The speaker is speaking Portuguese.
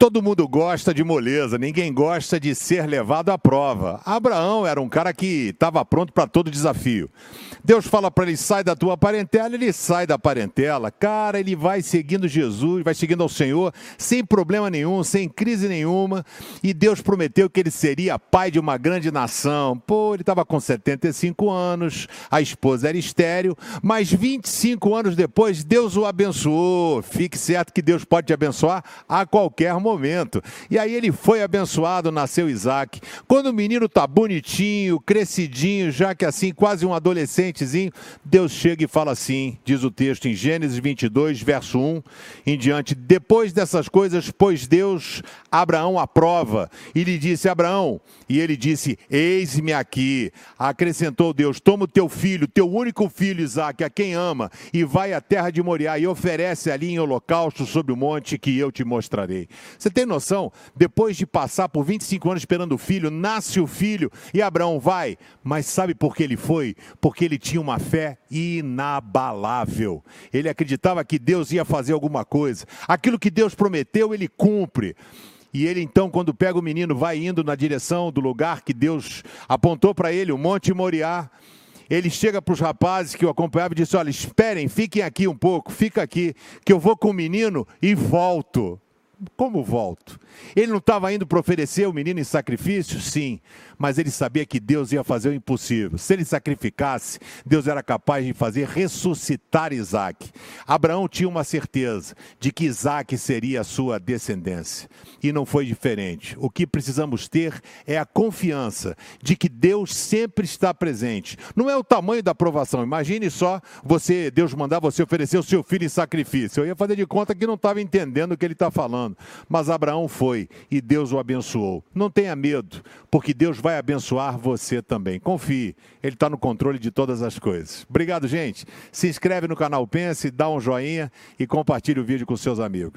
Todo mundo gosta de moleza, ninguém gosta de ser levado à prova. Abraão era um cara que estava pronto para todo desafio. Deus fala para ele: sai da tua parentela, ele sai da parentela. Cara, ele vai seguindo Jesus, vai seguindo ao Senhor, sem problema nenhum, sem crise nenhuma. E Deus prometeu que ele seria pai de uma grande nação. Pô, ele estava com 75 anos, a esposa era estéreo, mas 25 anos depois, Deus o abençoou. Fique certo que Deus pode te abençoar a qualquer momento momento. E aí ele foi abençoado, nasceu Isaac. Quando o menino tá bonitinho, crescidinho, já que assim, quase um adolescentezinho, Deus chega e fala assim, diz o texto em Gênesis 22, verso 1 em diante. Depois dessas coisas, pôs Deus Abraão à prova e lhe disse: Abraão, e ele disse: Eis-me aqui. Acrescentou Deus: Toma o teu filho, teu único filho, Isaac, a quem ama, e vai à terra de Moriá e oferece ali em holocausto sobre o monte que eu te mostrarei. Você tem noção? Depois de passar por 25 anos esperando o filho, nasce o filho e Abraão vai. Mas sabe por que ele foi? Porque ele tinha uma fé inabalável. Ele acreditava que Deus ia fazer alguma coisa. Aquilo que Deus prometeu, ele cumpre. E ele então, quando pega o menino, vai indo na direção do lugar que Deus apontou para ele, o Monte Moriá. Ele chega para os rapazes que o acompanhavam e disse: Olha, esperem, fiquem aqui um pouco, fica aqui, que eu vou com o menino e volto como volto? Ele não estava indo para oferecer o menino em sacrifício? Sim, mas ele sabia que Deus ia fazer o impossível. Se ele sacrificasse, Deus era capaz de fazer ressuscitar Isaac. Abraão tinha uma certeza de que Isaac seria a sua descendência. E não foi diferente. O que precisamos ter é a confiança de que Deus sempre está presente. Não é o tamanho da aprovação. Imagine só você, Deus mandar você oferecer o seu filho em sacrifício. Eu ia fazer de conta que não estava entendendo o que ele está falando. Mas Abraão foi e Deus o abençoou. Não tenha medo, porque Deus vai abençoar você também. Confie, Ele está no controle de todas as coisas. Obrigado, gente. Se inscreve no canal Pense, dá um joinha e compartilhe o vídeo com seus amigos.